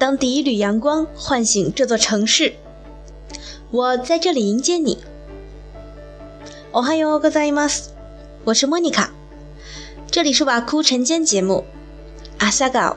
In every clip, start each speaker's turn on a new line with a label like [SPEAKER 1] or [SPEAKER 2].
[SPEAKER 1] 当第一缕阳光唤醒这座城市，我在这里迎接你。おはようございます，我是莫妮卡，这里是瓦库晨间节目，阿萨高。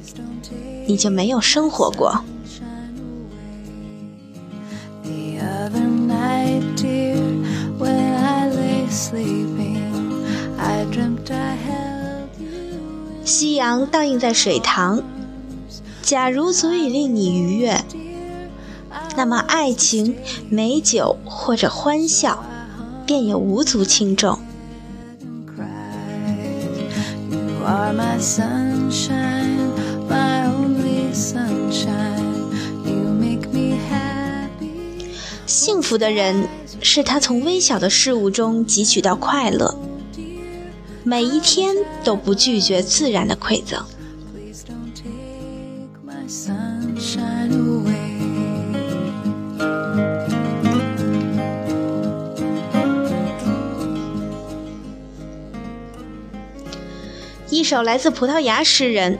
[SPEAKER 1] 你就没有生活过。夕阳倒映在水塘，假如足以令你愉悦，那么爱情、美酒或者欢笑，便也无足轻重。幸福的人是他从微小的事物中汲取到快乐，每一天都不拒绝自然的馈赠。一首来自葡萄牙诗人。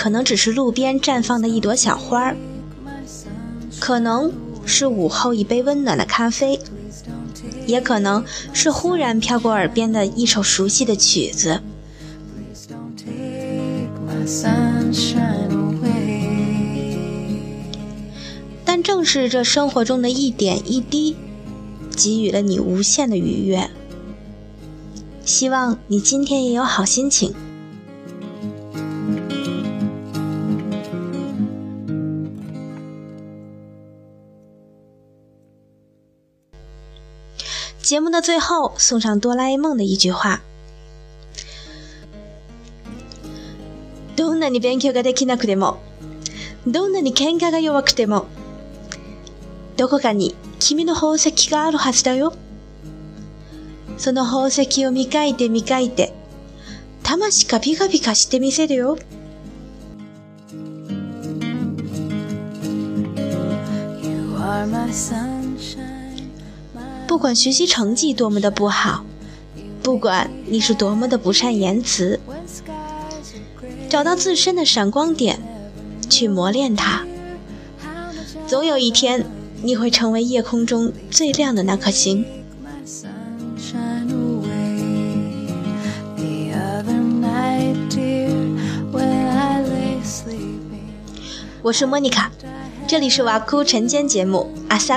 [SPEAKER 1] 可能只是路边绽放的一朵小花儿，可能是午后一杯温暖的咖啡，也可能是忽然飘过耳边的一首熟悉的曲子。但正是这生活中的一点一滴，给予了你无限的愉悦。希望你今天也有好心情。节目的最后，送上哆啦 A 梦的一句话：どんなに勉強ができなくても、どんなに喧嘩が弱くても、どこかに君の宝石があるはずだよ。その宝石を磨いて磨いて、魂がピカピカしてみせるよ。You are my sun. 不管学习成绩多么的不好，不管你是多么的不善言辞，找到自身的闪光点，去磨练它，总有一天你会成为夜空中最亮的那颗星。我是莫妮卡，这里是瓦库晨间节目阿萨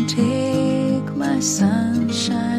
[SPEAKER 1] sunshine